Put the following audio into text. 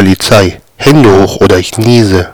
Polizei. Hände hoch oder ich niese.